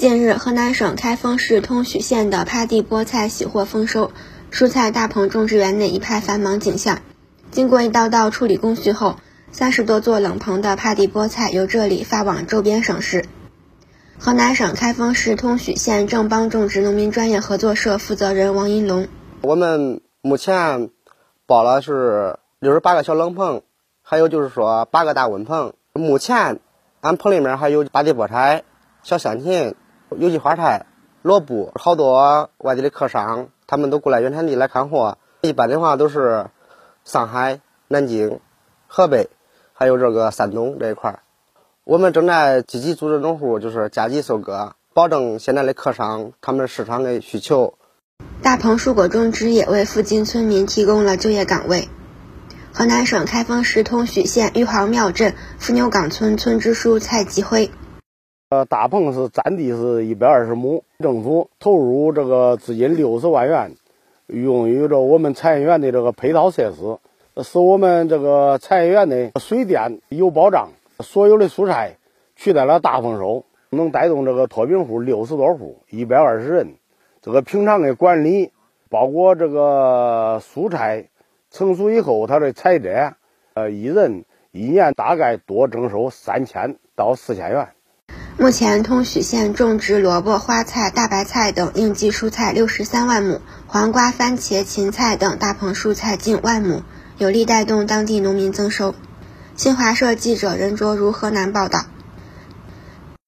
近日，河南省开封市通许县的趴地菠菜喜获丰收，蔬菜大棚种植园内一派繁忙景象。经过一道道处理工序后，三十多座冷棚的趴地菠菜由这里发往周边省市。河南省开封市通许县正邦种植农民专业合作社负责人王银龙：“我们目前包了是六十八个小冷棚，还有就是说八个大温棚。目前俺棚里面还有八地菠菜、小香芹。”有机花菜、萝卜，好多外地的客商，他们都过来原产地来看货。一般的话都是上海、南京、河北，还有这个山东这一块儿。我们正在积极组织农户，就是加急收割，保证现在的客商他们市场的需求。大棚蔬果种植也为附近村民提供了就业岗位。河南省开封市通许县玉皇庙镇伏牛岗村村支书蔡吉辉。呃，大棚是占地是一百二十亩，政府投入这个资金六十万元，用于着我们产业园的这个配套设施，使我们这个产业园的水电有保障，所有的蔬菜取得了大丰收，能带动这个脱贫户六十多户，一百二十人。这个平常的管理，包括这个蔬菜成熟以后它的采摘，呃，一人一年大概多征收三千到四千元。目前，通许县种植萝卜、花菜、大白菜等应季蔬菜六十三万亩，黄瓜、番茄、芹菜等大棚蔬菜近万亩，有力带动当地农民增收。新华社记者任卓如河南报道。